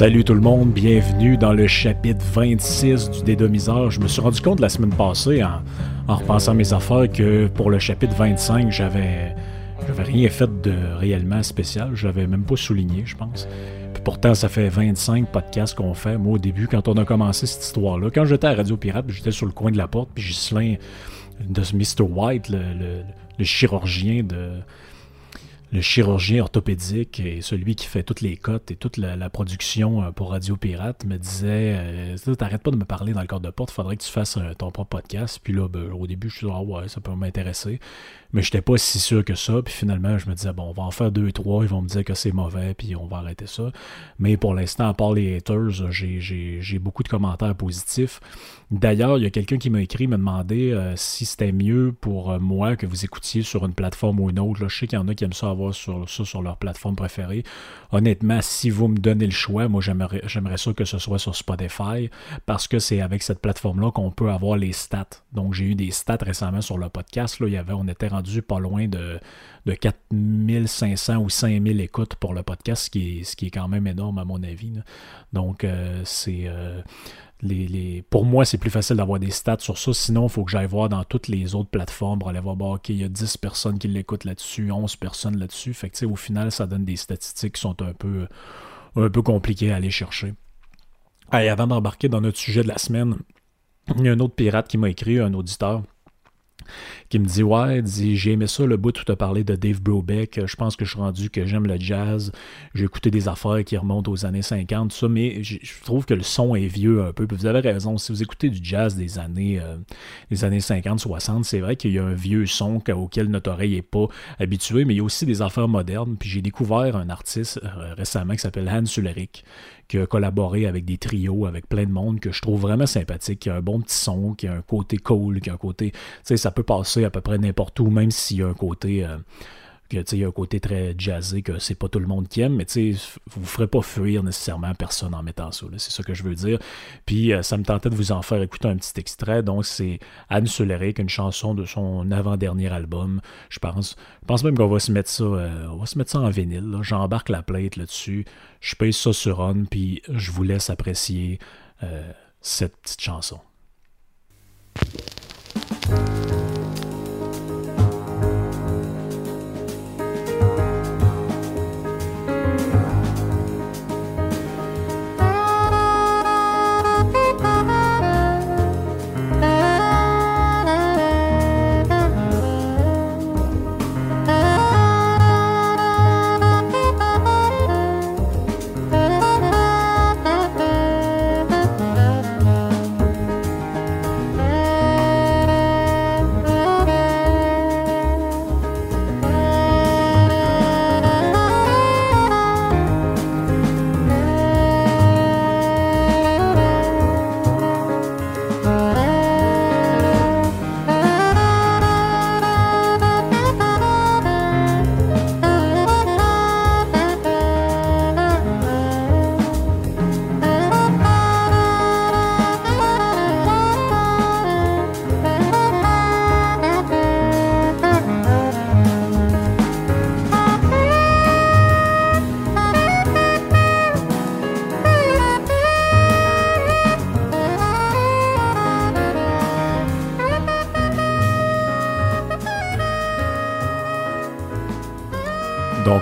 Salut tout le monde, bienvenue dans le chapitre 26 du dédomiseur. Je me suis rendu compte la semaine passée en, repensant mes affaires que pour le chapitre 25, j'avais j'avais rien fait de réellement spécial, j'avais même pas souligné, je pense. Puis pourtant, ça fait 25 podcasts qu'on fait. Moi, au début, quand on a commencé cette histoire-là, quand j'étais à Radio Pirate, j'étais sur le coin de la porte, puis Ghislain de Mr. White, le chirurgien de, le chirurgien orthopédique et celui qui fait toutes les cotes et toute la, production euh, pour Radio Pirate me disait euh, T'arrêtes pas de me parler dans le cadre de porte, faudrait que tu fasses euh, ton propre podcast. Puis là, ben, au début, je suis dit Ah ouais, ça peut m'intéresser. Mais j'étais pas si sûr que ça. Puis finalement, je me disais Bon, on va en faire deux, trois. Ils vont me dire que c'est mauvais, puis on va arrêter ça. Mais pour l'instant, à part les haters, j'ai beaucoup de commentaires positifs. D'ailleurs, il y a quelqu'un qui m'a écrit, me demandait euh, si c'était mieux pour euh, moi que vous écoutiez sur une plateforme ou une autre. Là, je sais qu'il y en a qui aiment ça avoir sur, ça sur leur plateforme préférée. Honnêtement, si vous me donnez le choix, moi j'aimerais, j'aimerais ça que ce soit sur Spotify parce que c'est avec cette plateforme-là qu'on peut avoir les stats. Donc j'ai eu des stats récemment sur le podcast. Là, il y avait, on était rendu pas loin de, de 4500 ou 5000 écoutes pour le podcast, ce qui est, quand même énorme à mon avis. Donc euh, c'est les, pour moi, c'est plus facile d'avoir des stats sur ça. Sinon, il faut que j'aille voir dans toutes les autres plateformes pour aller voir, bon, OK, il y a 10 personnes qui l'écoutent là-dessus, 11 personnes là-dessus. Fait au final, ça donne des statistiques qui sont un peu, compliquées à aller chercher. Avant d'embarquer dans notre sujet de la semaine, il y a un autre pirate qui m'a écrit, un auditeur qui me dit Ouais, dit j'ai aimé ça le bout où tu as parlé de Dave Brobeck. Je pense que je suis rendu que j'aime le jazz. J'ai écouté des affaires qui remontent aux années 50, tout ça, mais je trouve que le son est vieux un peu. vous avez raison, si vous écoutez du jazz des années, euh, des années 50, 60, c'est vrai qu'il y a un vieux son auquel notre oreille n'est pas habituée, mais il y a aussi des affaires modernes. Puis j'ai découvert un artiste euh, récemment qui s'appelle Hans Ulrich qui a avec des trios, avec plein de monde que je trouve vraiment sympathique, qui a un bon petit son, qui a un côté cool, qui a un côté. Tu sais, ça peut passer à peu près n'importe où, même s'il y a un côté. Euh, il y a un côté très jazzé que c'est pas tout le monde qui aime, mais tu vous ferez pas fuir nécessairement personne en mettant ça. C'est ça que je veux dire. Puis euh, ça me tentait de vous en faire écouter un petit extrait. Donc c'est Anne Soleric, une chanson de son avant-dernier album, je pense. Je pense même qu'on va se mettre ça, euh, on va se mettre ça en vinyle. J'embarque la plate là-dessus. Je paye ça sur On, puis je vous laisse apprécier euh, cette petite chanson.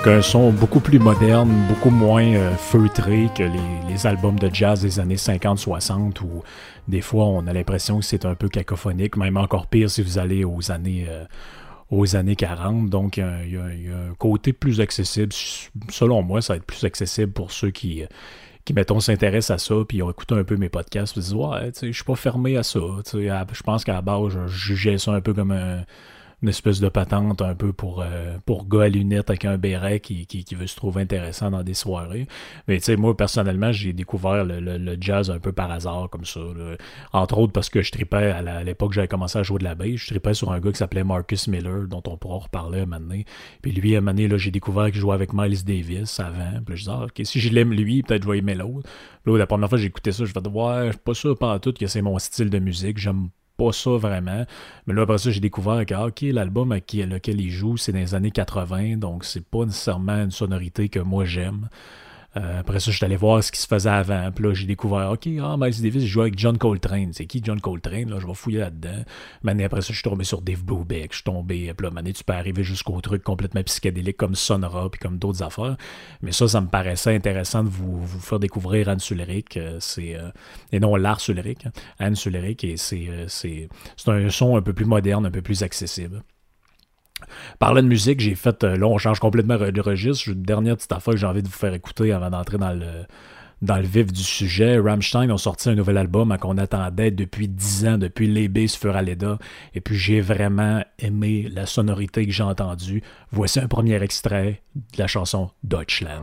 Un son beaucoup plus moderne, beaucoup moins euh, feutré que les, albums de jazz des années 50-60 où des fois on a l'impression que c'est un peu cacophonique, même encore pire si vous allez aux années, euh, aux années 40. Donc il y, a, un côté plus accessible. Selon moi, ça va être plus accessible pour ceux qui, qui, mettons, s'intéressent à ça, puis ont écouté un peu mes podcasts, ils disent, ouais, je suis pas fermé à ça. Je pense qu'à la base, je jugeais ça un peu comme un une espèce de patente un peu pour, euh, pour gars à lunettes avec un béret qui, qui, veut se trouver intéressant dans des soirées. Mais tu sais, moi, personnellement, j'ai découvert le, jazz un peu par hasard, comme ça. Entre autres parce que je tripais, à l'époque j'avais commencé à jouer de la bass, je tripais sur un gars qui s'appelait Marcus Miller, dont on pourra reparler un moment donné. Puis lui, à un moment donné, j'ai découvert qu'il jouait avec Miles Davis avant. Puis je disais, ah, OK, si je l'aime lui, peut-être je vais aimer l'autre. Là, la première fois que j'ai écouté ça, je me ouais, je suis pas sûr pas tout que c'est mon style de musique. J'aime pas ça vraiment. Mais là, après ça, j'ai découvert que, ah, OK, l'album lequel il joue, c'est dans les années 80, donc c'est pas nécessairement une sonorité que moi j'aime. Euh, après ça, je suis allé voir ce qui se faisait avant. Puis là, j'ai découvert, OK, ah, Miles Davis, joue avec John Coltrane. C'est qui John Coltrane? Là, je vais fouiller là-dedans. Mais après ça, je suis tombé sur Dave Brubeck. Je suis tombé. Puis là, mané, tu peux arriver jusqu'au truc complètement psychédélique comme Sonora puis comme d'autres affaires. Mais ça, ça me paraissait intéressant de vous, vous faire découvrir Anne Suleric. Euh, c'est, euh, et non Lars Suleric. Hein. Anne Suleric. Et c'est, c'est, c'est un son un peu plus moderne, un peu plus accessible. Parlant de musique, j'ai fait. Euh, là, on change complètement de registre. Une dernière petite affaire que j'ai envie de vous faire écouter avant d'entrer dans le, dans le vif du sujet. Rammstein ont sorti un nouvel album qu'on attendait depuis 10 ans, depuis Lebes Furaleda. Et puis j'ai vraiment aimé la sonorité que j'ai entendue. Voici un premier extrait de la chanson Deutschland.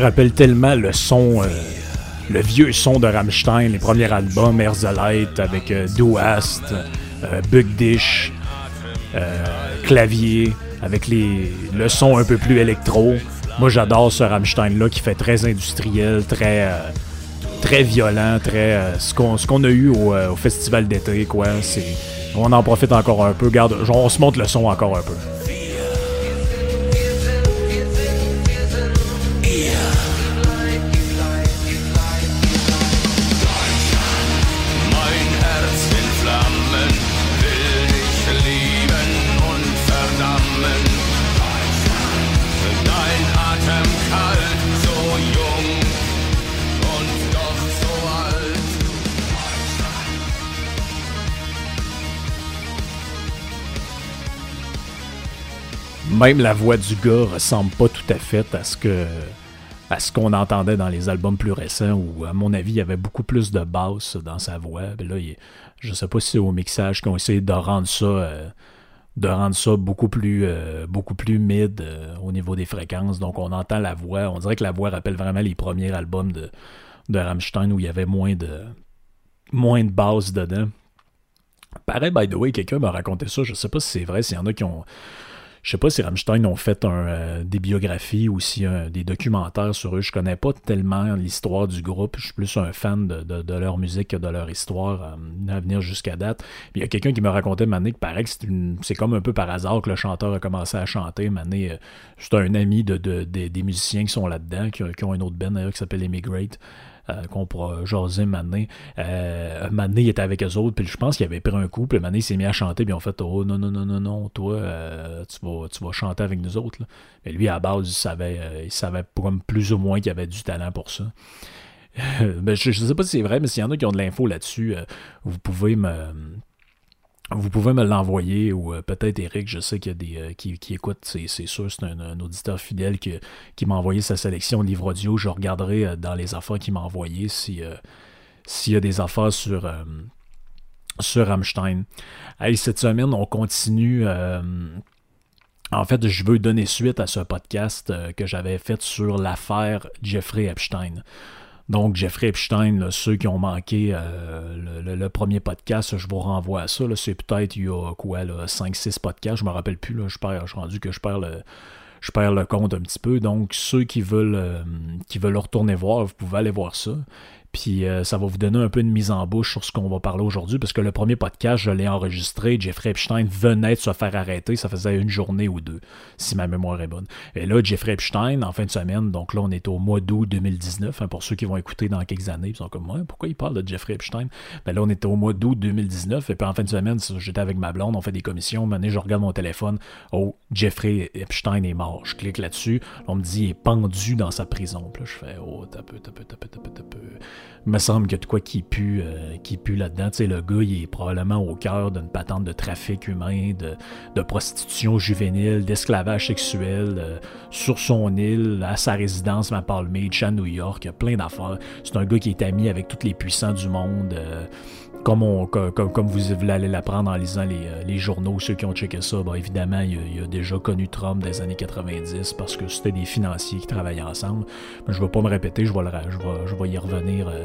Rappelle tellement le son, euh, le vieux son de Rammstein, les premiers albums, Herzlite avec euh, Duast, euh, Dish, euh, clavier, avec les, le son un peu plus électro. Moi, j'adore ce Rammstein-là qui fait très industriel, très, très violent, très ce qu'on a eu au, au festival d'été, quoi. On en profite encore un peu. Garde, on se monte le son encore un peu. Même la voix du gars ressemble pas tout à fait à ce que à ce qu'on entendait dans les albums plus récents où, à mon avis, il y avait beaucoup plus de basse dans sa voix. Mais là, je sais pas si c'est au mixage qu'on essayé de rendre ça, euh, de rendre ça beaucoup plus, euh, beaucoup plus mid euh, au niveau des fréquences. Donc, on entend la voix. On dirait que la voix rappelle vraiment les premiers albums de, de Rammstein où il y avait moins de, moins de basse dedans. Pareil, by the way, quelqu'un m'a raconté ça. Je sais pas si c'est vrai, s'il y en a qui ont je sais pas si Rammstein ont fait euh, des biographies ou si des documentaires sur eux. Je connais pas tellement l'histoire du groupe. Je suis plus un fan de, leur musique que de leur histoire euh, à venir jusqu'à date. Il y a quelqu'un qui me racontait Mané que paraît que c'est comme un peu par hasard que le chanteur a commencé à chanter. Mané, euh, c'est un ami de, des musiciens qui sont là-dedans, qui, qui, ont une autre band d'ailleurs qui s'appelle Emigrate. Euh, qu'on pourra jaser Mané. Euh, Mané était avec eux autres, puis je pense qu'il avait pris un coup, puis Mané s'est mis à chanter, puis on fait Oh non, non, non, non, non, toi, euh, tu, vas, tu vas chanter avec nous autres. Mais lui, à base, il savait, il savait plus ou moins qu'il avait du talent pour ça. je ne sais pas si c'est vrai, mais s'il y en a qui ont de l'info là-dessus, vous pouvez me vous pouvez me l'envoyer ou peut-être Eric, je sais qu'il y a des qui, qui écoute, c'est, sûr, c'est un, auditeur fidèle qui, m'a envoyé sa sélection de livres audio. Je regarderai dans les affaires qu'il m'a envoyé si, s'il y a des affaires sur, sur Rammstein. cette semaine, on continue en fait, je veux donner suite à ce podcast euh, que j'avais fait sur l'affaire Jeffrey Epstein. Donc, Jeffrey Epstein, ceux qui ont manqué euh, le, premier podcast, je vous renvoie à ça. C'est peut-être il y a quoi, 5-6 podcasts, je me rappelle plus. Je, perds, je suis rendu que je perds le, je perds le compte un petit peu. Donc, ceux qui veulent, euh, qui veulent retourner voir, vous pouvez aller voir ça. Puis euh, ça va vous donner un peu de mise en bouche sur ce qu'on va parler aujourd'hui, parce que le premier podcast, je l'ai enregistré. Jeffrey Epstein venait de se faire arrêter. Ça faisait une journée ou deux, si ma mémoire est bonne. Et là, Jeffrey Epstein, en fin de semaine, donc là, on est au mois d'août 2019. Hein, pour ceux qui vont écouter dans quelques années, ils sont comme, pourquoi il parle de Jeffrey Epstein? Ben là, on était au mois d'août 2019. Et puis en fin de semaine, j'étais avec ma blonde, on fait des commissions. Maintenant, je regarde mon téléphone. Oh, Jeffrey Epstein est mort. Je clique là-dessus. On me dit, il est pendu dans sa prison. Puis là, je fais, oh, t'as peu, t'as peu, t'as peu me semble qu'il y de quoi qui pue, euh, qui pue là-dedans. Tu sais, le gars, il est probablement au cœur d'une patente de trafic humain, de, prostitution juvénile, d'esclavage sexuel, euh, sur son île, à sa résidence à Palm Beach, à New York. Plein d'affaires. C'est un gars qui est ami avec tous les puissants du monde. Euh, comme, on, comme, comme, vous allez l'apprendre en lisant les, euh, les, journaux, ceux qui ont checké ça, ben évidemment, il a, déjà connu Trump des années 90 parce que c'était des financiers qui travaillaient ensemble. Mais je ne vais pas me répéter, je vais y revenir euh,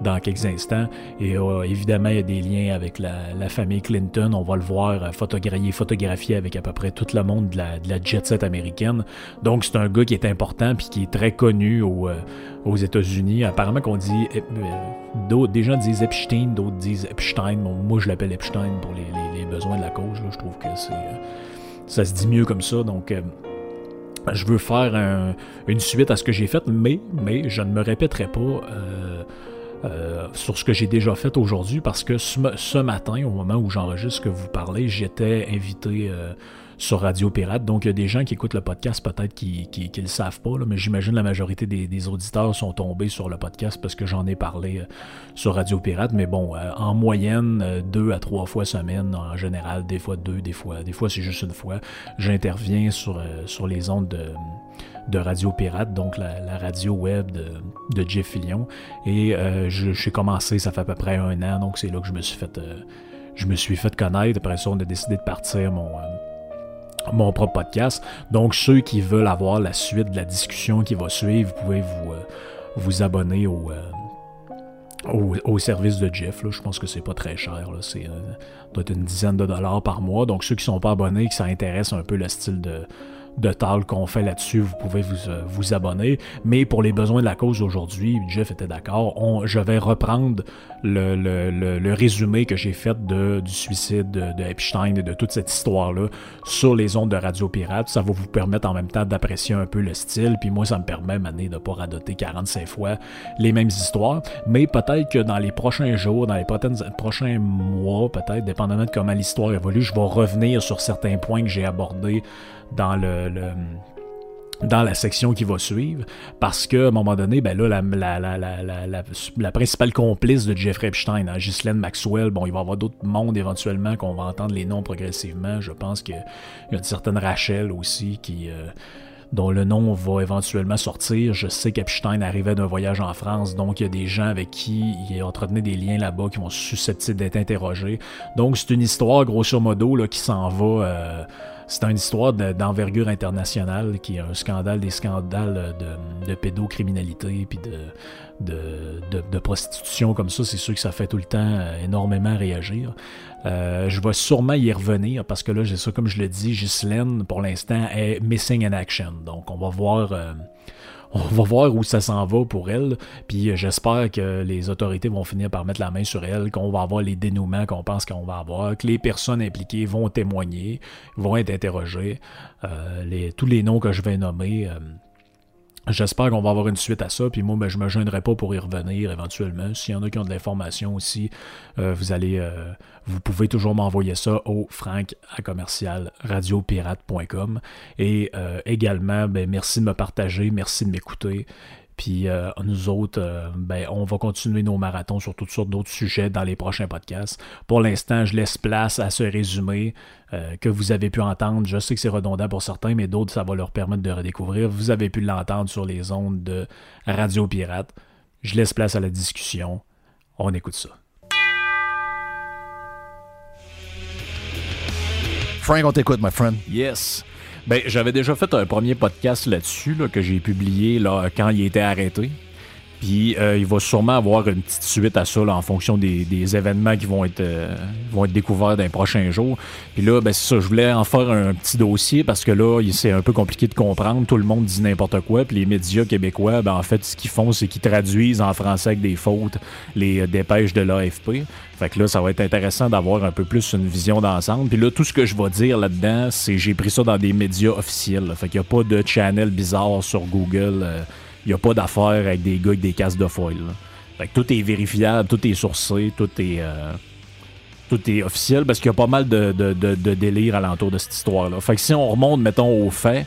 dans quelques instants. Et euh, évidemment, il y a des liens avec la, famille Clinton. On va le voir photographier, photographier avec à peu près tout le monde de la, de la jet set américaine. Donc, c'est un gars qui est important puis qui est très connu au aux États-Unis. Apparemment qu'on dit. Euh, des gens disent Epstein, d'autres disent Epstein. moi, je l'appelle Epstein pour les, besoins de la cause. Je trouve que c'est. Euh, ça se dit mieux comme ça. Donc. Euh, je veux faire une suite à ce que j'ai fait, mais, mais je ne me répéterai pas sur ce que j'ai déjà fait aujourd'hui parce que ce, matin, au moment où j'enregistre ce que vous parlez, j'étais invité sur Radio Pirate. Donc, il y a des gens qui écoutent le podcast, peut-être qui ne le savent pas, mais j'imagine la majorité des, auditeurs sont tombés sur le podcast parce que j'en ai parlé euh, sur Radio Pirate. Mais bon, euh, en moyenne, euh, deux à trois fois semaine, en général, des fois deux, des fois, des fois c'est juste une fois, j'interviens sur, sur les ondes de de Radio Pirate, donc la, radio web de, Jeff Fillion. Et j'ai commencé, ça fait à peu près un an, donc c'est là que je me suis fait, je me suis fait connaître. Après ça, on a décidé de partir mon, mon propre podcast. Donc, ceux qui veulent avoir la suite de la discussion qui va suivre, vous pouvez vous, euh, abonner au, euh, service de Jeff. Là. Je pense que c'est pas très cher. C'est euh, une dizaine de dollars par mois. Donc, ceux qui sont pas abonnés, qui s'intéressent un peu le style de, de tal qu'on fait là-dessus, vous pouvez vous, euh, vous, abonner. Mais pour les besoins de la cause aujourd'hui, Jeff était d'accord, je vais reprendre le, le, le, résumé que j'ai fait de, du suicide de, Epstein et de toute cette histoire-là sur les ondes de Radio Pirate. Ça va vous permettre en même temps d'apprécier un peu le style. Puis moi, ça me permet, mané, de ne pas radoter 45 fois les mêmes histoires. Mais peut-être que dans les prochains jours, dans les prochains mois, peut-être, dépendamment de comment l'histoire évolue, je vais revenir sur certains points que j'ai abordés dans le, dans la section qui va suivre, parce qu'à un moment donné, ben là, la, la, la, principale complice de Jeffrey Epstein, hein, Ghislaine Maxwell, bon, il va y avoir d'autres mondes éventuellement qu'on va entendre les noms progressivement. Je pense qu'il y a une certaine Rachel aussi qui, euh, dont le nom va éventuellement sortir. Je sais qu'Epstein arrivait d'un voyage en France, donc il y a des gens avec qui il entretenait des liens là-bas qui vont susceptibles d'être interrogés. Donc c'est une histoire, grosso modo, là, qui s'en va... Euh, c'est une histoire d'envergure internationale qui est un scandale, des scandales de, pédocriminalité puis de, de, prostitution comme ça. C'est sûr que ça fait tout le temps euh, énormément réagir. Euh, je vais sûrement y revenir parce que là, j'ai ça, comme je le dis, Ghislaine, pour l'instant, est missing in action. Donc, on va voir. Euh, on va voir où ça s'en va pour elle. Puis euh, j'espère que les autorités vont finir par mettre la main sur elle, qu'on va avoir les dénouements qu'on pense qu'on va avoir, que les personnes impliquées vont témoigner, vont être interrogées. Euh, tous les noms que je vais nommer. Euh, J'espère qu'on va avoir une suite à ça, puis moi, ben, je me gênerai pas pour y revenir éventuellement. S'il y en a qui ont de l'information aussi, euh, vous allez, euh, vous pouvez toujours m'envoyer ça au frank à commercial radiopirate.com. Et euh, également, ben, merci de me partager, merci de m'écouter. Puis euh, nous autres, euh, ben, on va continuer nos marathons sur toutes sortes d'autres sujets dans les prochains podcasts. Pour l'instant, je laisse place à ce résumé euh, que vous avez pu entendre. Je sais que c'est redondant pour certains, mais d'autres, ça va leur permettre de redécouvrir. Vous avez pu l'entendre sur les ondes de Radio Pirate. Je laisse place à la discussion. On écoute ça. Frank, on t'écoute, my friend. Yes. Ben, j'avais déjà fait un premier podcast là-dessus que j'ai publié là, quand il était arrêté. Puis euh, il va sûrement avoir une petite suite à ça en fonction des, événements qui vont être, euh, vont être découverts dans les prochains jours. Puis là, ben, c'est ça, je voulais en faire un petit dossier parce que là, c'est un peu compliqué de comprendre. Tout le monde dit n'importe quoi. Puis les médias québécois, ben, en fait, ce qu'ils font, c'est qu'ils traduisent en français avec des fautes les euh, dépêches de l'AFP. Fait que là, ça va être intéressant d'avoir un peu plus une vision d'ensemble. Puis là, tout ce que je vais dire là-dedans, c'est j'ai pris ça dans des médias officiels. Fait qu'il n'y a pas de channel bizarre sur Google il n'y a pas d'affaire avec des gars avec des casques de foil. Fait que tout est vérifiable, tout est sourcé, tout est, euh, tout est officiel parce qu'il y a pas mal de, de, délire alentour de cette histoire-là. Fait que si on remonte, mettons, aux faits,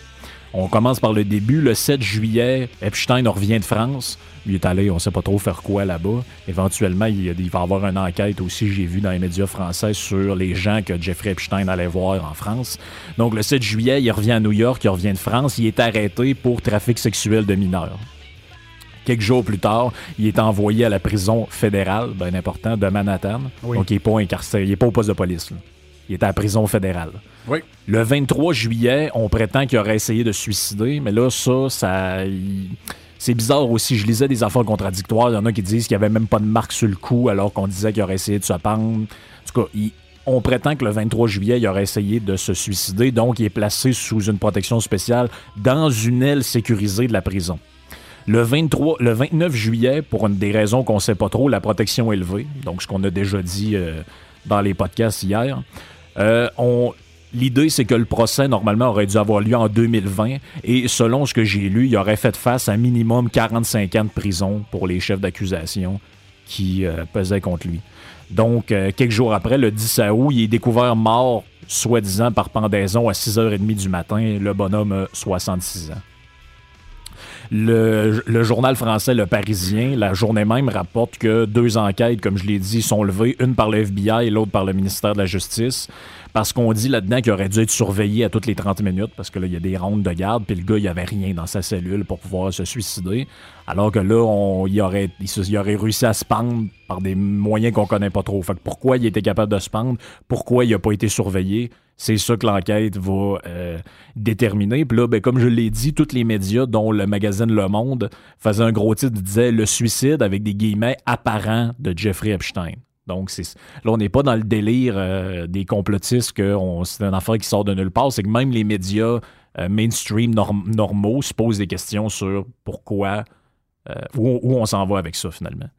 on commence par le début. Le 7 juillet, Epstein revient de France. Il est allé, on ne sait pas trop faire quoi là-bas. Éventuellement, il, il, va y avoir une enquête aussi, j'ai vu dans les médias français, sur les gens que Jeffrey Epstein allait voir en France. Donc, le 7 juillet, il revient à New York, il revient de France. Il est arrêté pour trafic sexuel de mineurs. Quelques jours plus tard, il est envoyé à la prison fédérale, bien important, de Manhattan. Donc, il n'est pas incarcéré, il n'est pas au poste de police. Il est à la prison fédérale. Oui. Le 23 juillet, on prétend qu'il aurait essayé de se suicider, mais là, ça, ça. C'est bizarre aussi. Je lisais des affaires contradictoires. Il y en a qui disent qu'il n'y avait même pas de marque sur le cou alors qu'on disait qu'il aurait essayé de se pendre. En tout cas, on prétend que le 23 juillet, il aurait essayé de se suicider. Donc, il est placé sous une protection spéciale dans une aile sécurisée de la prison. Le, 23, le 29 juillet, pour une des raisons qu'on ne sait pas trop, la protection est levée. Donc, ce qu'on a déjà dit euh, dans les podcasts hier. Euh, L'idée, c'est que le procès, normalement, aurait dû avoir lieu en 2020. Et selon ce que j'ai lu, il aurait fait face à minimum 45 ans de prison pour les chefs d'accusation qui euh, pesaient contre lui. Donc, euh, quelques jours après, le 10 août, il est découvert mort, soi-disant par pendaison, à 6h30 du matin. Le bonhomme a 66 ans. Le, journal français Le Parisien, la journée même, rapporte que deux enquêtes, comme je l'ai dit, sont levées, une par le FBI et l'autre par le ministère de la Justice parce qu'on dit là-dedans qu'il aurait dû être surveillé à toutes les 30 minutes, parce que là, il y a des rondes de garde, puis le gars, il n'y avait rien dans sa cellule pour pouvoir se suicider. Alors que là, on, il, aurait, il, aurait réussi à se pendre par des moyens qu'on connaît pas trop. Fait pourquoi il était capable de se pendre? Pourquoi il n'a pas été surveillé? C'est ça que l'enquête va euh, déterminer. Puis là, ben, comme je l'ai dit, tous les médias, dont le magazine Le Monde, faisaient un gros titre, disait le suicide avec des guillemets apparents de Jeffrey Epstein. Donc, là, on n'est pas dans le délire euh, des complotistes que c'est une affaire qui sort de nulle part. C'est que même les médias euh, mainstream normaux se posent des questions sur pourquoi, euh, où, on s'en va avec ça finalement.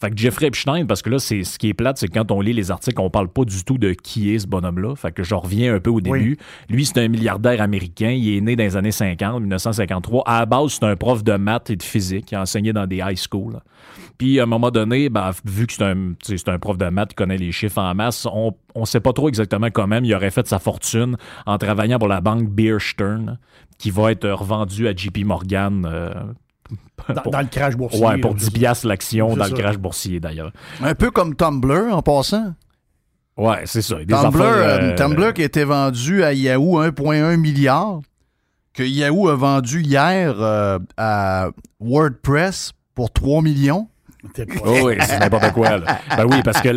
Fait que Jeffrey Epstein, parce que là, c'est ce qui est plate, c'est que quand on lit les articles, on parle pas du tout de qui est ce bonhomme-là. Fait que je reviens un peu au début. Lui, c'est un milliardaire américain. Il est né dans les années 50, 1953. À la base, c'est un prof de maths et de physique. Il a enseigné dans des high schools. Puis à un moment donné, ben, vu que c'est un, un prof de maths qui connaît les chiffres en masse, on ne sait pas trop exactement comment il aurait fait sa fortune en travaillant pour la banque Bear Stearns, qui va être revendue à JP Morgan. Euh, dans, le crash boursier. Ouais, pour 10 piastres l'action dans le crash boursier d'ailleurs. Un peu comme Tumblr en passant. Ouais, c'est ça. Tumblr, euh, Tumblr qui a été vendu à Yahoo 1,1 milliard, que Yahoo a vendu hier euh, à WordPress pour 3 millions. Oh oui, c'est n'importe quoi. Ben oui, parce que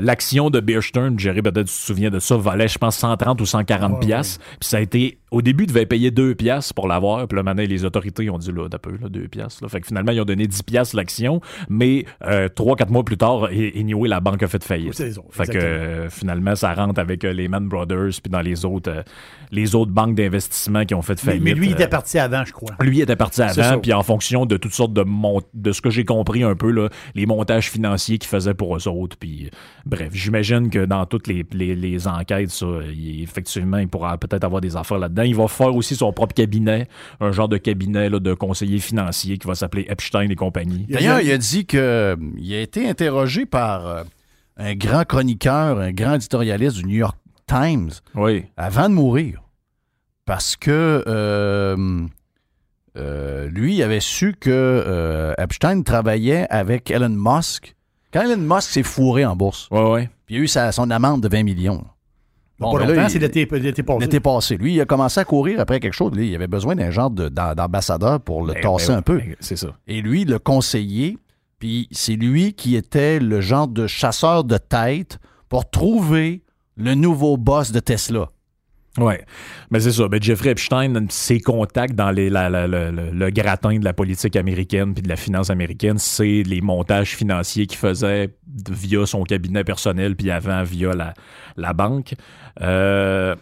l'action de Bear Stearns, Jerry, peut-être tu te souviens de ça, valait, je pense, 130 ou 140 pièces. Puis ça a été, au début, tu devais payer 2 pièces pour l'avoir. Puis là, maintenant, les autorités ont dit, là, d'un peu, là, 2 pièces. Fait que finalement, ils ont donné 10 pièces l'action. Mais euh, 3-4 mois plus tard, anyway, la banque a fait faillite. fait que euh, finalement, ça rentre avec euh, les Man Brothers puis dans les autres, euh, les autres banques d'investissement qui ont fait faillite. Mais, lui, il était parti avant, je crois. Lui, il était parti avant. Puis en fonction de toutes sortes de, de ce que j'ai compris, compris un peu là, les montages financiers qu'ils faisaient pour eux autres. Puis, bref, j'imagine que dans toutes les, les, enquêtes, ça, effectivement, il pourra peut-être avoir des affaires là-dedans. Il va faire aussi son propre cabinet, un genre de cabinet là, de conseiller financier qui va s'appeler Epstein et compagnie. D'ailleurs, il a dit qu'il a été interrogé par euh, un grand chroniqueur, un grand éditorialiste du New York Times oui. avant de mourir. Parce que euh, euh, lui, avait su que euh, Epstein travaillait avec Elon Musk. Quand Elon Musk s'est fourré en bourse, Ouais, ouais. puis il a eu sa- son amende de 20 millions. Bon, pas ben longtemps, c'est l'été passé. L'été passé. Lui, il a commencé à courir après quelque chose. Lui, il avait besoin d'un genre de- d'am- d'ambassadeur pour le Ben, tasser ben, un peu. ben, C'est ça. Et lui, le conseiller, puis c'est lui qui était le genre de chasseur de tête pour trouver le nouveau boss de Tesla. Ouais, mais c'est ça. Ben Jeffrey Epstein, ses contacts dans les, la- la- la- le, le gratin de la politique américaine puis de la finance américaine, c'est les montages financiers qu'il faisait via son cabinet personnel puis avant via la, la banque. Euh,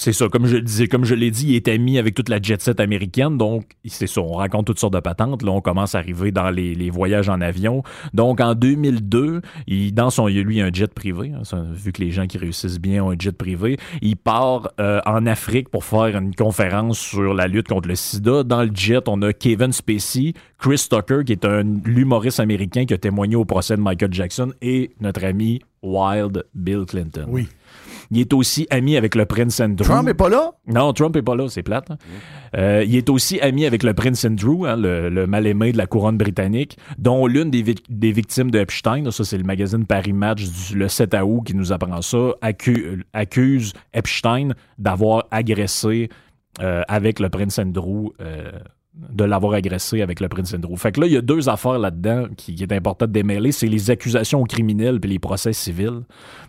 c'est ça, comme je disais, comme je l'ai dit, il est ami avec toute la jet set américaine, donc c'est ça, on raconte toutes sortes de patentes. Là, on commence à arriver dans les, voyages en avion. Donc en 2002, il, dans son, lui un jet privé, hein, vu que les gens qui réussissent bien ont un jet privé, il part euh, en Afrique pour faire une conférence sur la lutte contre le sida. Dans le jet, on a Kevin Spacey, Chris Tucker, qui est un l'humoriste américain qui a témoigné au procès de Michael Jackson, et notre ami Wild Bill Clinton. Oui. Il est aussi ami avec le prince Andrew. Trump est pas là? Non, Trump est pas là, c'est plate. hein. Euh, il est aussi ami avec le prince Andrew, hein, le, le mal-aimé de la couronne britannique, dont l'une des, vic- des victimes de Epstein, ça c'est le magazine Paris Match du, le 7 août qui nous apprend ça, accu- accuse Epstein d'avoir agressé euh, avec le prince Andrew. euh, de l'avoir agressé avec le prince Andrew. Fait que là, il y a deux affaires là-dedans qui, est important de démêler, c'est les accusations criminelles puis les procès civils.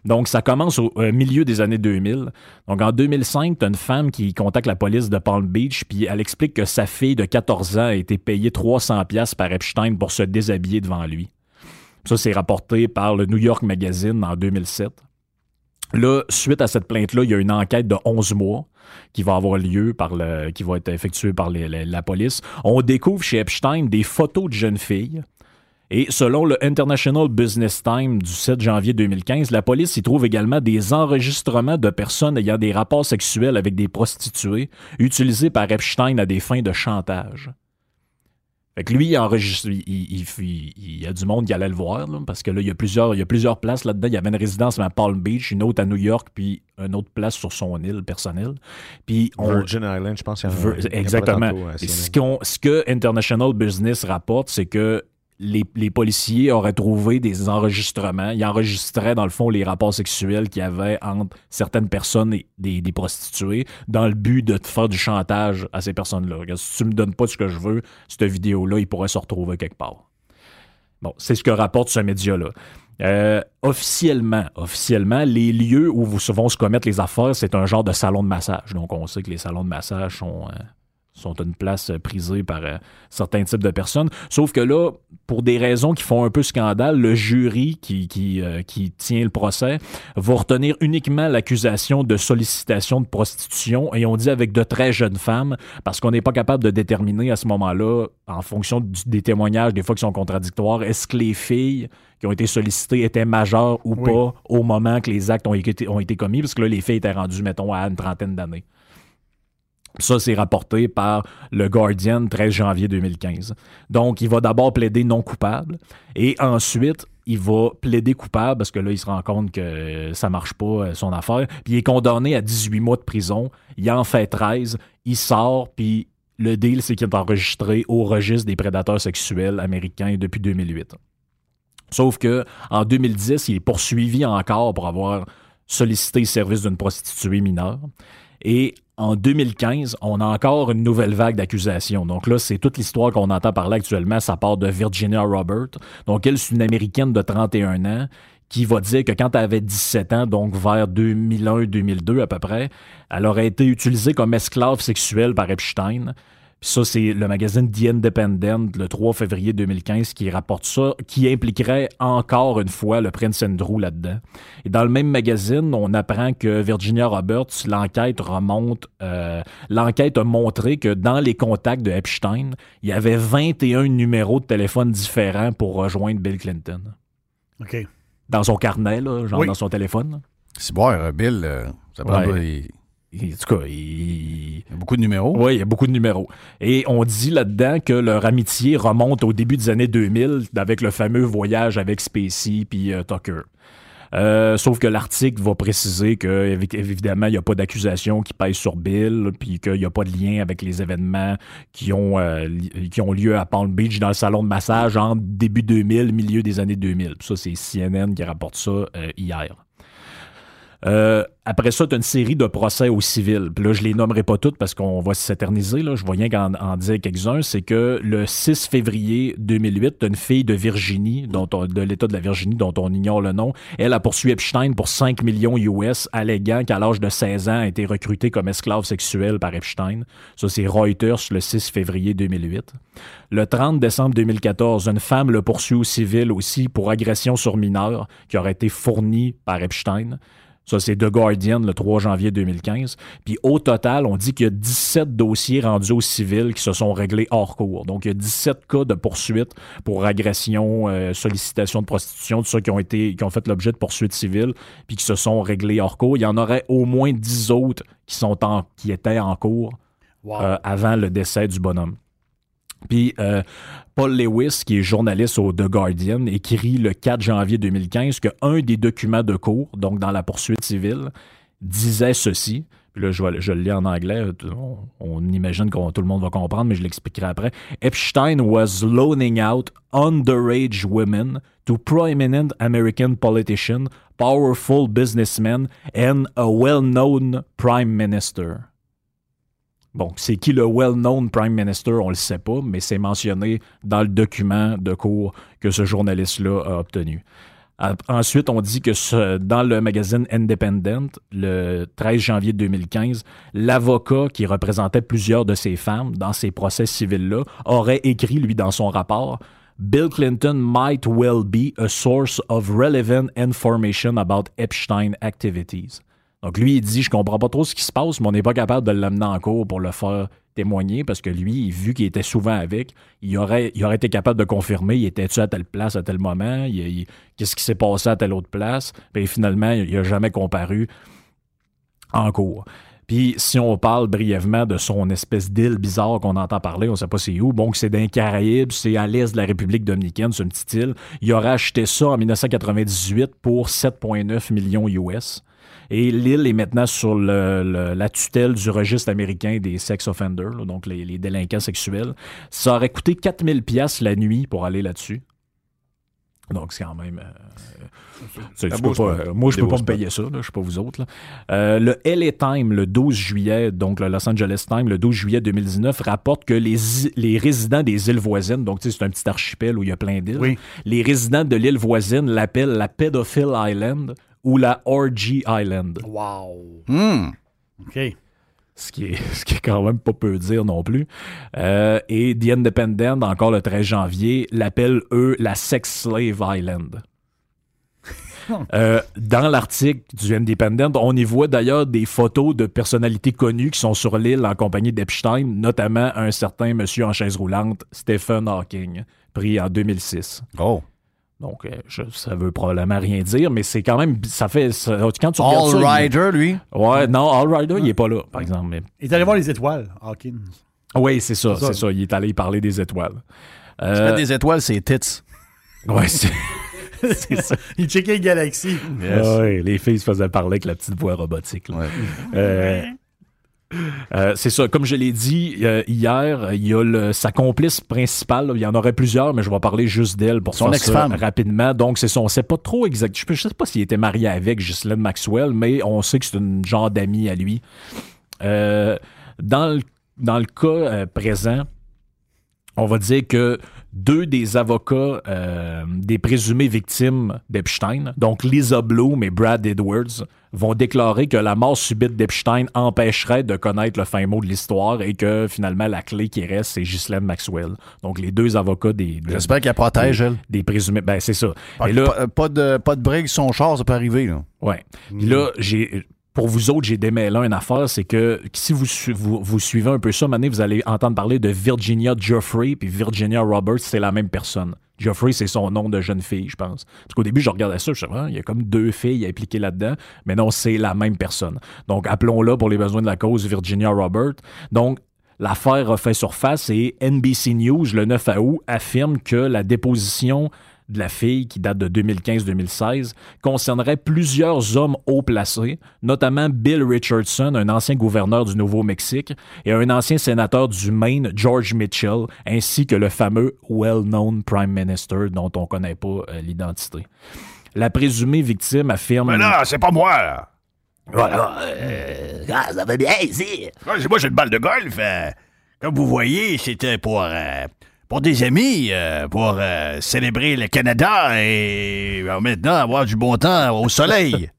Donc, ça commence au euh, milieu des années 2000. Donc, en 2005, tu as une femme qui contacte la police de Palm Beach, puis elle explique que sa fille de 14 ans a été payée 300 pièces par Epstein pour se déshabiller devant lui. Ça, c'est rapporté par le New York Magazine en 2007. Là, suite à cette plainte-là, il y a une enquête de 11 mois qui va avoir lieu par le, qui va être effectuée par la police. On découvre chez Epstein des photos de jeunes filles. Et selon le International Business Time du 7 janvier 2015, la police y trouve également des enregistrements de personnes ayant des rapports sexuels avec des prostituées utilisés par Epstein à des fins de chantage. Fait que lui, il, enregistre, il, il- il- il y a du monde qui allait le voir, là, parce que là, il y a plusieurs, il y a plusieurs places là-dedans. Il y avait une résidence à Palm Beach, une autre à New York, puis une autre place sur son île personnelle. Puis on, Virgin Island, je pense qu'il y en a. Il y a Exactement. tantôt Et ce que International Business rapporte, c'est que les, policiers auraient trouvé des enregistrements. Ils enregistraient, dans le fond, les rapports sexuels qu'il y avait entre certaines personnes et des, prostituées dans le but de faire du chantage à ces personnes-là. Si tu me donnes pas ce que je veux, cette vidéo-là, il pourrait se retrouver quelque part. Bon, c'est ce que rapporte ce média-là. Euh, officiellement, officiellement, les lieux où vont se commettre les affaires, c'est un genre de salon de massage. Donc, on sait que les salons de massage sont, euh, sont une place euh, prisée par euh, certains types de personnes. Sauf que là, pour des raisons qui font un peu scandale, le jury qui, qui, euh, qui tient le procès va retenir uniquement l'accusation de sollicitation de prostitution et on dit avec de très jeunes femmes parce qu'on n'est pas capable de déterminer à ce moment-là, en fonction du- des témoignages, des fois qui sont contradictoires, est-ce que les filles qui ont été sollicitées étaient majeures ou Oui. pas au moment que les actes ont été, ont été commis, parce que là, les filles étaient rendues, mettons, à une trentaine d'années. Ça, c'est rapporté par le Guardian 13 janvier 2015. Donc, il va d'abord plaider non coupable et ensuite, il va plaider coupable parce que là, il se rend compte que ça marche pas, euh, son affaire. Puis il est condamné à 18 mois de prison. Il en fait 13. Il sort, puis le deal, c'est qu'il est enregistré au registre des prédateurs sexuels américains depuis 2008. Sauf que en 2010, il est poursuivi encore pour avoir sollicité le service d'une prostituée mineure. Et en 2015, on a encore une nouvelle vague d'accusations. Donc là, c'est toute l'histoire qu'on entend parler actuellement. Ça part de Virginia Robert. Donc elle, c'est une Américaine de 31 ans qui va dire que quand elle avait 17 ans, donc vers 2001-2002 à peu près, elle aurait été utilisée comme esclave sexuelle par Epstein. Puis ça, c'est le magazine The Independent, le 3 février 2015, qui rapporte ça, qui impliquerait encore une fois le prince Andrew là-dedans. Et dans le même magazine, on apprend que Virginia Roberts, l'enquête remonte, euh, l'enquête a montré que dans les contacts de Epstein, il y avait 21 numéros de téléphone différents pour rejoindre Bill Clinton. OK. Dans son carnet, là, genre Oui. dans son téléphone. C'est bon, euh, Bill, euh, ça prend Ouais. pas- il en tout cas, il, y a beaucoup de numéros. Oui, il y a beaucoup de numéros. Et on dit là-dedans que leur amitié remonte au début des années 2000 avec le fameux voyage avec Spacey puis euh, Tucker. Euh, sauf que l'article va préciser que évidemment il n'y a pas d'accusation qui pèse sur Bill, puis qu'il n'y a pas de lien avec les événements qui ont euh, qui ont lieu à Palm Beach dans le salon de massage en début 2000, milieu des années 2000. ça c'est CNN qui rapporte ça euh, hier. Euh, après ça, tu as une série de procès au civil. Puis là, je les nommerai pas toutes parce qu'on va s'éterniser. Là. Je vois rien qu'en en dire quelques-uns. C'est que le 6 février 2008, tu une fille de Virginie, dont de l'État de la Virginie, dont on ignore le nom. Elle a poursuivi Epstein pour 5 millions US, alléguant qu'à l'âge de 16 ans, a été recrutée comme esclave sexuelle par Epstein. Ça, c'est Reuters le 6 février 2008. Le 30 décembre 2014, une femme le poursuit au civil aussi pour agression sur mineur qui aurait été fournie par Epstein. Ça, c'est The Guardian le 3 janvier 2015. Puis au total, on dit qu'il y a 17 dossiers rendus au civil qui se sont réglés hors cours. Donc, il y a 17 cas de poursuite pour agression, euh, sollicitation de prostitution, tout ça qui ont été, qui ont fait l'objet de poursuites civiles, puis qui se sont réglés hors cours. Il y en aurait au moins 10 autres qui sont en, qui étaient en cours euh, avant le décès du bonhomme. Puis euh, Paul Lewis, qui est journaliste au The Guardian, écrit le 4 janvier 2015 qu'un des documents de cours, donc dans la poursuite civile, disait ceci. Puis là, je, je, le lis en anglais. On, imagine que tout le monde va comprendre, mais je l'expliquerai après. Epstein was loaning out underage women to prominent American politicians, powerful businessmen, and a well-known prime minister. Bon, c'est qui le well-known Prime Minister, on le sait pas, mais c'est mentionné dans le document de cours que ce journaliste-là a obtenu. Ensuite, on dit que dans le magazine Independent, le 13 janvier 2015, l'avocat qui représentait plusieurs de ces femmes dans ces procès civils-là aurait écrit, lui, dans son rapport, Bill Clinton might well be a source of relevant information about Epstein activities. Donc lui, il dit, je comprends pas trop ce qui se passe, mais on n'est pas capable de l'amener en cours pour le faire témoigner parce que lui, vu qu'il était souvent avec, il aurait, il été capable de confirmer, il était-tu à telle place à tel moment, qu'est-ce qui s'est passé à telle autre place, puis finalement, il n'a jamais comparu en cours. Puis si on parle brièvement de son espèce d'île bizarre qu'on entend parler, on ne sait pas c'est où, bon, c'est dans les Caraïbes, c'est à l'est de la République dominicaine, c'est une petite île. Il aurait acheté ça en 1998 pour 7,9 millions US. Et l'île est maintenant sur la tutelle du registre américain des sex offenders, donc les, délinquants sexuels. Ça aurait coûté 4000 pièces la nuit pour aller là-dessus. Donc, c'est quand même. Euh, moi, je peux pas me payer ça, je ne suis pas vous autres. Euh, le LA Time, le 12 juillet, donc le Los Angeles Times, le 12 juillet 2019, rapporte que les, les résidents des îles voisines, donc c'est un petit archipel où il y a plein d'îles, les résidents de l'île voisine l'appellent la Pedophile Island ou la Orgy Island. Wow. Hmm. OK. Ce qui, est, ce qui est quand même pas peu dire non plus. Euh, et The Independent, encore le 13 janvier, l'appelle, eux, la Sex Slave Island. Euh, dans l'article du Independent, on y voit d'ailleurs des photos de personnalités connues qui sont sur l'île en compagnie d'Epstein, notamment un certain monsieur en chaise roulante, Stephen Hawking, pris en 2006. Oh. Donc, euh, ça veut probablement rien dire, mais c'est quand même. Ça fait. quand tu All Rider, lui? Ouais, non, All Rider, il est pas là, par exemple. Il est allé voir les étoiles, Hawkins. Oui, c'est ça, c'est ça, Il est allé parler des étoiles. Euh... des étoiles, c'est tits. Ouais, c'est. c'est ça. Il checkait les galaxies. Ouais, les filles se faisaient parler avec la petite voix robotique. Ouais. Euh, euh, c'est ça. Comme je l'ai dit euh, hier, il y a le, sa complice principale. il y en aurait plusieurs, mais je vais parler juste d'elle pour son ex-femme rapidement. Donc, c'est son. On sait pas trop exact. Je, ne sais pas s'il était marié avec Ghislaine Maxwell, mais on sait que c'est une genre d'ami à lui. Euh, dans, le, dans le cas présent, on va dire que deux des avocats euh, des présumées victimes d'Epstein, donc Lisa Bloom et Brad Edwards, vont déclarer que la mort subite d'Epstein empêcherait de connaître le fin mot de l'histoire et que finalement la clé qui reste, c'est Ghislaine Maxwell. Donc les deux avocats des. J'espère qu'elle protège, elle. Des présumés. Ben, c'est ça. Pas, là, pas, de, pas de break, son char, ça peut arriver, là. Ouais. Puis là, j'ai pour vous autres, j'ai démêlé une affaire, c'est que si vous, suivez un peu ça, maintenant, vous allez entendre parler de Virginia Geoffrey, puis Virginia Roberts, c'est la même personne. Geoffrey, c'est son nom de jeune fille, je pense. Parce qu'au début, je regardais ça, je ah, il y a comme deux filles impliquées là-dedans, mais non, c'est la même personne. Donc, appelons-la pour les besoins de la cause Virginia Roberts. Donc, L'affaire a fait surface et NBC News, le 9 août, affirme que la déposition de la fille, qui date de 2015-2016, concernerait plusieurs hommes haut placés, notamment Bill Richardson, un ancien gouverneur du Nouveau-Mexique, et un ancien sénateur du Maine, George Mitchell, ainsi que le fameux well-known Prime Minister dont on ne connaît pas euh, l'identité. La présumée victime affirme... Mais là, c'est pas moi, là. Voilà. Euh, ah, ça va bien ici. Moi, j'ai une balle de golf. euh, comme vous voyez, c'était pour, euh, pour des amis, euh, pour euh, célébrer le Canada et euh, maintenant avoir du bon temps au soleil.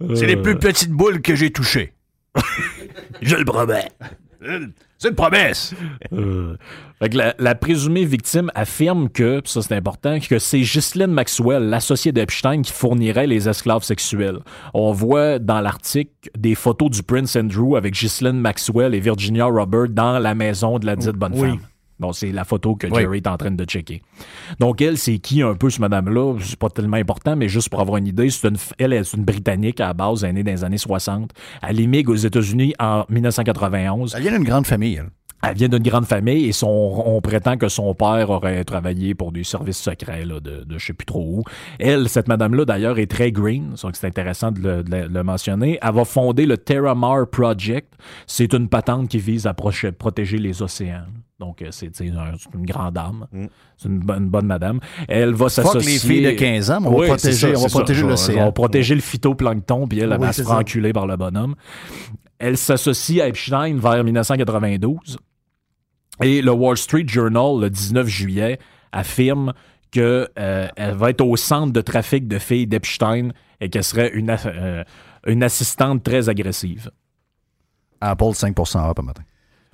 c'est les plus petites boules que j'ai touchées. Je le promets. C'est une promesse. Euh, fait que la, la présumée victime affirme que, ça c'est important, que c'est Ghislaine Maxwell, l'associée d'Epstein, qui fournirait les esclaves sexuels. On voit dans l'article des photos du Prince Andrew avec Ghislaine Maxwell et Virginia Robert dans la maison de la dite bonne Oui. femme. Bon, c'est la photo que Jerry est en train de checker. Donc, elle, c'est qui un peu, ce madame-là? C'est pas tellement important, mais juste pour avoir une idée, c'est une, f- elle est une Britannique à la base, elle est née dans les années 60. Elle émigre aux États-Unis en 1991. Elle vient d'une grande famille, elle. Elle vient d'une grande famille et son, on prétend que son père aurait travaillé pour des services secrets là, de, de je sais plus trop où. Elle, cette madame-là, d'ailleurs, est très green, donc c'est intéressant de le, de le- le mentionner. Elle va fonder le Terramar Project. C'est une patente qui vise à protéger les océans. Donc, euh, c'est un- une grande dame. C'est une, bonne- une bonne madame. Elle va s'associer... les filles de 15 ans, mais on va protéger, ça, on va protéger l'océan. On va protéger le phytoplancton, puis elle, elle Oui, va se faire enculer par le bonhomme. Elle s'associe à Epstein vers 1992. Et le Wall Street Journal, le 19 juillet, affirme qu'elle va être au centre de trafic de filles d'Epstein et qu'elle serait une, euh, une assistante très agressive. Apple 5 up un matin.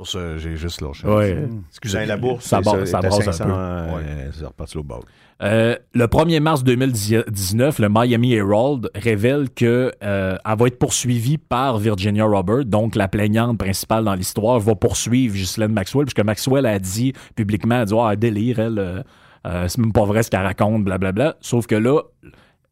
Pour ça, j'ai juste lâché. Ouais. Excusez, la bourse, Ça ça à brasse un 500, peu. euh, C'est reparti au bas. Euh, le 1er mars 2019, le Miami Herald révèle que euh, elle va être poursuivie par Virginia Robert, donc la plaignante principale dans l'histoire, va poursuivre Ghislaine Maxwell, puisque Maxwell a dit publiquement, elle a dit, ah, elle délire, elle, euh, euh, c'est même pas vrai ce qu'elle raconte, blablabla. Sauf que là,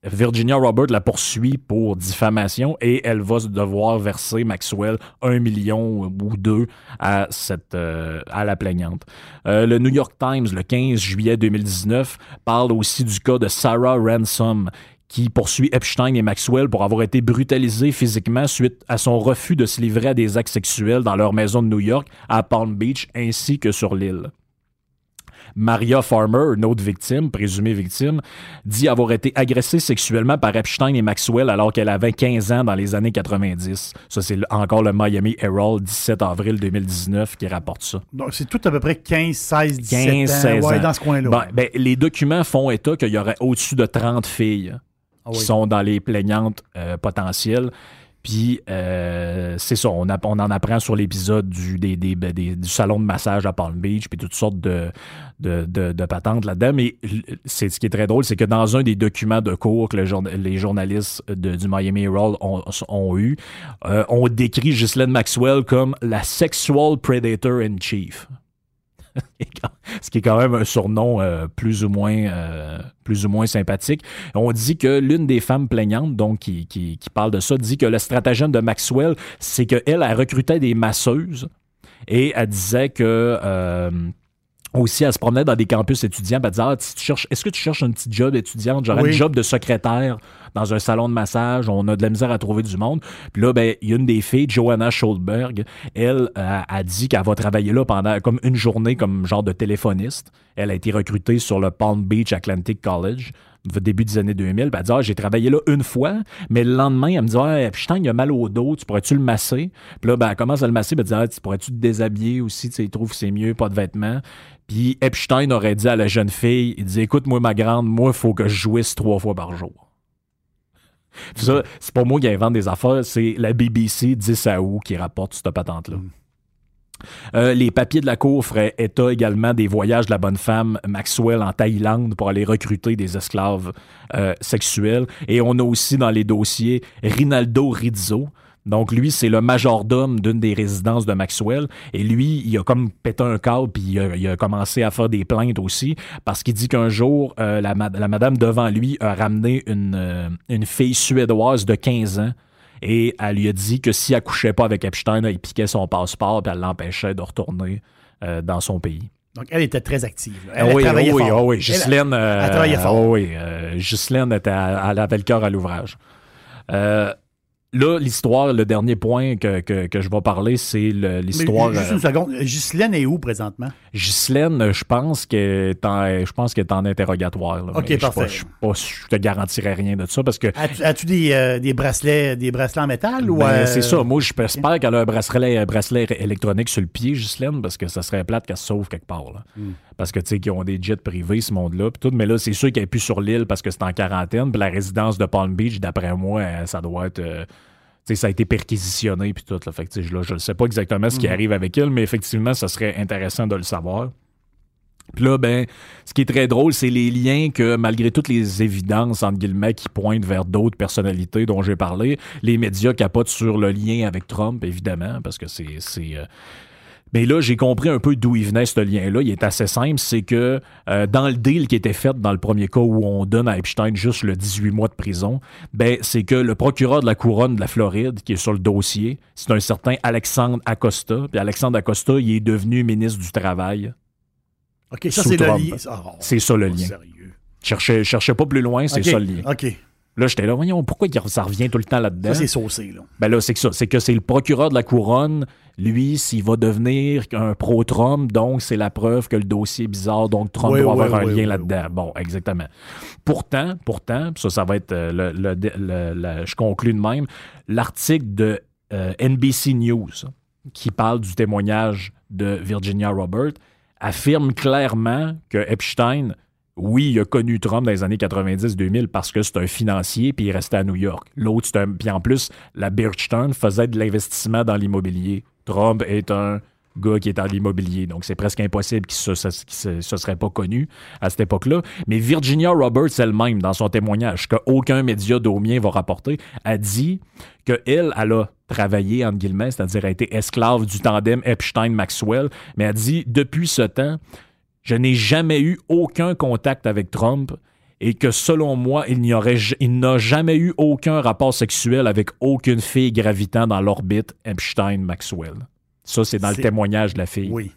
Virginia Robert la poursuit pour diffamation et elle va devoir verser Maxwell un million ou deux à cette euh, à la plaignante. Euh, le New York Times le 15 juillet 2019 parle aussi du cas de Sarah Ransom qui poursuit Epstein et Maxwell pour avoir été brutalisés physiquement suite à son refus de se livrer à des actes sexuels dans leur maison de New York à Palm Beach ainsi que sur l'île. Maria Farmer, une autre victime, présumée victime, dit avoir été agressée sexuellement par Epstein et Maxwell alors qu'elle avait 15 ans dans les années 90. Ça, c'est encore le Miami Herald, 17 avril 2019, qui rapporte ça. Donc, c'est tout à peu près 15, 16, 17 15, ans. 16 ouais, ans. dans ce coin-là. Ben, ben, les documents font état qu'il y aurait au-dessus de 30 filles Ah qui sont dans les plaignantes euh, potentielles. Puis, euh, c'est ça, on, en apprend sur l'épisode ben, du salon de massage à Palm Beach, puis toutes sortes de, patentes là-dedans. Mais c'est, ce qui est très drôle, c'est que dans un des documents de cours que les journalistes du Miami Herald ont, ont eu, euh, on décrit Ghislaine Maxwell comme la sexual predator in chief. ce qui est quand même un surnom euh, plus ou moins euh, plus ou moins sympathique. On dit que l'une des femmes plaignantes, donc qui, qui, qui parle de ça, dit que le stratagème de Maxwell, c'est qu'elle, elle recrutait des masseuses et elle disait que euh, aussi, elle se promenait dans des campus étudiants. puis Elle disait, ah, si tu cherches, est-ce que tu cherches un petit job étudiante? Oui. un job de secrétaire dans un salon de massage. On a de la misère à trouver du monde. Puis là, ben, il y a une des filles, Joanna Scholdberg. Elle euh, a dit qu'elle va travailler là pendant comme une journée comme genre de téléphoniste. Elle a été recrutée sur le Palm Beach Atlantic College début des années 2000. Puis elle dit, ah, j'ai travaillé là une fois, mais le lendemain, elle me dit, ah, il a mal au dos, tu pourrais-tu le masser? Puis là, ben, elle commence à le masser, puis elle dit, ah, tu pourrais-tu te déshabiller aussi? Tu sais, il trouve que c'est mieux, pas de vêtements. Puis Epstein aurait dit à la jeune fille, il dit, écoute, moi, ma grande, moi, il faut que je jouisse trois fois par jour. Puis ça, c'est pas moi qui invente des affaires, c'est la BBC 10 à août qui rapporte cette patente-là. Euh, les papiers de la cour feraient état également des voyages de la bonne femme Maxwell en Thaïlande pour aller recruter des esclaves euh, sexuels. Et on a aussi dans les dossiers Rinaldo Rizzo. Donc lui, c'est le majordome d'une des résidences de Maxwell. Et lui, il a comme pété un câble, puis il a, commencé à faire des plaintes aussi, parce qu'il dit qu'un jour, euh, la, ma- la madame devant lui a ramené une, une fille suédoise de 15 ans et elle lui a dit que si elle couchait pas avec Epstein, il piquait son passeport puis elle l'empêchait de retourner euh, dans son pays. Donc, elle était très active. Elle, Ah elle oui, travaillait ah oui, fort. ah oui, Ghislaine, euh, elle travaillait fort. oui, euh, Ghislaine était à, elle avait le cœur à l'ouvrage. Euh, là, l'histoire, le dernier point que, que, que je vais parler, c'est l'histoire. Juste euh, une seconde. Ghislaine est où présentement? Ghislaine, je pense qu'elle est en, je pense est en interrogatoire. là, Ok, parfait. pas- Je, je te garantirai rien de ça parce que As-tu des, euh, des bracelets des bracelets en métal? ou Ben, euh, c'est ça. Moi, j'espère qu'elle a un bracelet, un bracelet électronique sur le pied, Ghislaine, parce que ça serait plate qu'elle se sauve quelque part. là. Hmm. Parce que, tu sais, qu'ils ont des jets privés, ce monde-là. tout. Mais là, c'est sûr qu'elle est plus sur l'île parce que c'est en quarantaine. Puis la résidence de Palm Beach, d'après moi, ça doit être. euh, ça a été perquisitionné puis tout. Là. Fait que, là, je ne sais pas exactement ce qui Hmm. arrive avec elle, mais effectivement, ça serait intéressant de le savoir. Puis là, ben, ce qui est très drôle, c'est les liens que, malgré toutes les évidences, entre guillemets, qui pointent vers d'autres personnalités dont j'ai parlé, les médias capotent sur le lien avec Trump, évidemment, parce que c'est. c'est, euh, mais là, j'ai compris un peu d'où il venait ce lien-là. Il est assez simple. C'est que euh, dans le deal qui était fait dans le premier cas où on donne à Epstein juste le 18 mois de prison, ben, c'est que le procureur de la couronne de la Floride, qui est sur le dossier, c'est un certain Alexandre Acosta. Puis Alexandre Acosta, il est devenu ministre du Travail. OK, ça, c'est le lien. Oh, C'est ça le lien. Sérieux. Cherchez, cherchez pas plus loin, c'est ça le lien. OK. Là, j'étais là, voyons, pourquoi ça revient tout le temps là-dedans? Ça, c'est saucé, là. Ben là, c'est que ça. C'est que c'est le procureur de la couronne, lui, s'il va devenir un pro-Trump, donc c'est la preuve que le dossier est bizarre, donc Trump Oui, doit oui, avoir un lien là-dedans. Bon, exactement. Pourtant, pourtant, ça, ça va être euh, le, le- le- le- je conclus de même, l'article de euh, NBC News qui parle du témoignage de Virginia Robert affirme clairement que Epstein, oui, il a connu Trump dans les années 90-2000 parce que c'est un financier puis il restait à New York. L'autre, c'est un. Puis en plus, la Birchturn faisait de l'investissement dans l'immobilier. Trump est un gars qui est dans l'immobilier. Donc, c'est presque impossible qu'il se- se serait pas connu à cette époque-là. Mais Virginia Roberts elle-même, dans son témoignage, qu'aucun média d'Aumien va rapporter, a dit qu'elle, elle a travaillé, entre guillemets, c'est-à-dire a été esclave du tandem Epstein-Maxwell, mais a dit, depuis ce temps, je n'ai jamais eu aucun contact avec Trump et que selon moi, il n'y aurait j- il n'a jamais eu aucun rapport sexuel avec aucune fille gravitant dans l'orbite Epstein-Maxwell. Ça, c'est dans le témoignage de la fille. Oui.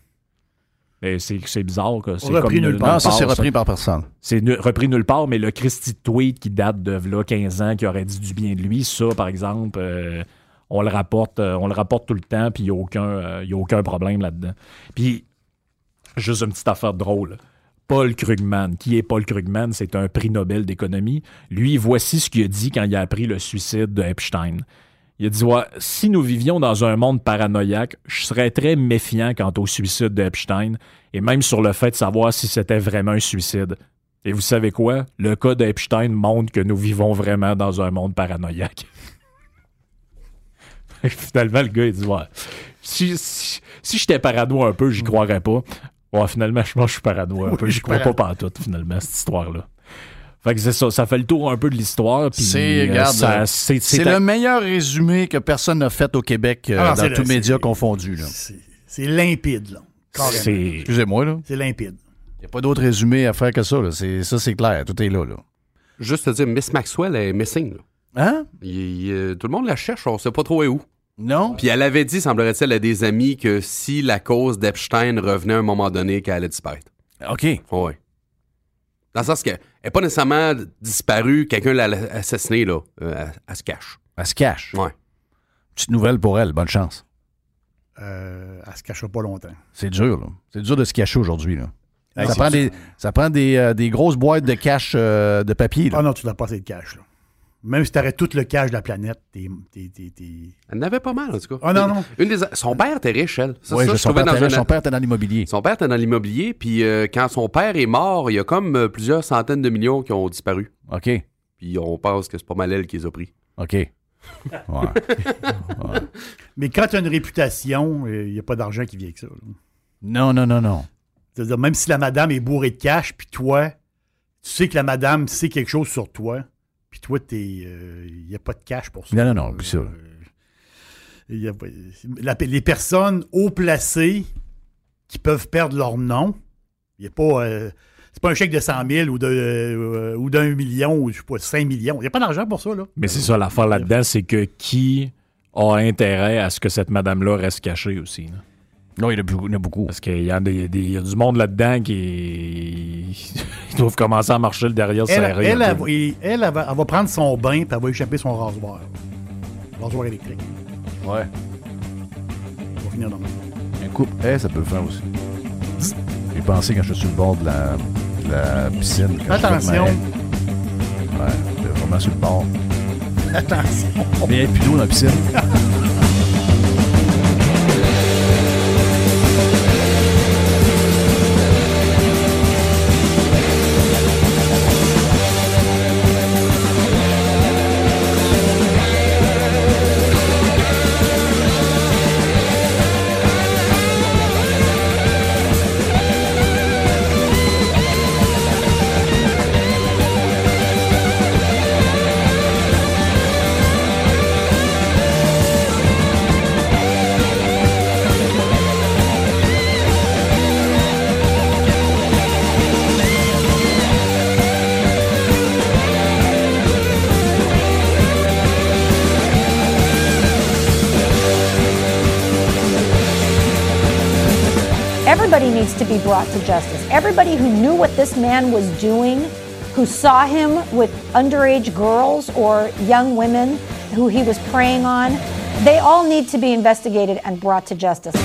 Mais c'est bizarre. que C'est Repris comme nulle part. Non, ça, c'est repris par personne. C'est repris nulle part, mais le Christy tweet qui date de là, 15 ans, qui aurait dit du bien de lui, ça, par exemple, euh, on, le rapporte, euh, on le rapporte tout le temps, puis il n'y a, aucun, euh, il y a aucun problème là-dedans. Puis, juste une petite affaire drôle. Paul Krugman. Qui est Paul Krugman? C'est un prix Nobel d'économie. Lui, voici ce qu'il a dit quand il a appris le suicide de Epstein. Il a dit ouais, si nous vivions dans un monde paranoïaque, je serais très méfiant quant au suicide de Epstein et même sur le fait de savoir si c'était vraiment un suicide. Et vous savez quoi? Le cas d'Epstein montre que nous vivons vraiment dans un monde paranoïaque. finalement, le gars, il dit Ouais, si j'étais parano un peu, j'y croirais pas. Ouais, finalement, je pense que je suis parano un Oui, peu. je crois parano. pas pantoute, finalement, cette histoire-là. Fait que c'est ça, ça fait le tour un peu de l'histoire. C'est, euh, c'est c'est le meilleur résumé que personne n'a fait au Québec euh, Ah non, dans tous médias confondus. C'est limpide, là. Excusez-moi, là. C'est limpide. Il n'y a pas d'autre résumé à faire que ça. Là. Ça, c'est clair. Tout est là. là. Juste te dire, Miss Maxwell est missing. là. Hein? Il- il- euh, tout le monde la cherche, on sait pas trop où. Non? Puis elle avait dit, semblerait-il, à des amis que si la cause d'Epstein revenait à un moment donné, qu'elle allait disparaître. OK. Oui. Dans le sens qu'elle n'est pas nécessairement disparue, quelqu'un l'a assassinée, là. Euh, elle, elle se cache. Elle se cache. Ouais. Petite nouvelle pour elle. Bonne chance. Euh, elle se cachera pas longtemps. C'est dur, là. C'est dur de se cacher aujourd'hui, là. Hey, ça, prend des, ça prend des, euh, des grosses boîtes de cash euh, de papier, là. Ah non, tu n'as pas assez de cash, là. Même si tu tout le cash de la planète, t'es. t'es- t'es- t'es- Elle n'avait pas mal, en tout cas. Ah non, non. Une des... Son père était riche, elle. Ça, Ouais, ça, je- je son, père, dans était- un- son père était dans l'immobilier. Son père était dans l'immobilier, puis euh, quand son père est mort, il y a comme euh, plusieurs centaines de millions qui ont disparu. OK. Puis on pense que c'est pas mal elle qui les a pris. OK. Ouais. Mais quand tu as une réputation, il n'y a pas d'argent qui vient avec ça. là. non, non, non, non. C'est-à-dire, même si la madame est bourrée de cash, puis toi, tu sais que la madame sait quelque chose sur toi, puis toi, il n'y a pas de cash pour ça. Non, non, non, oublie ça. Euh, il y a pas- la- les personnes haut placées qui peuvent perdre leur nom, il a pas. euh, c'est pas un chèque de 100 000 ou de, euh, ou d'un million ou je sais pas, 5 millions. Il n'y a pas d'argent pour ça, là. Mais c'est ça, l'affaire là-dedans, c'est que qui a intérêt à ce que cette madame-là reste cachée aussi. là? Non, il y en a beaucoup. y. Parce qu'il y, a des- des- il y a du monde là-dedans qui ils doivent commencer à marcher le derrière Elle, serré. elle, un elle, elle, elle va, elle va prendre son bain et elle va échapper son rasoir. Rasoir électrique. Ouais. Elle va finir dans le Un couple, eh, ça peut le faire aussi. J'ai pensé quand je suis sur le bord de la, de la piscine. Attention. Ouais, vraiment sur le bord. Attention. Mais il n'y a plus d'eau dans la piscine. to be brought to justice. Everybody who knew what this man was doing, who saw him with underage girls or young women who he was preying on, they all need to be investigated and brought to justice.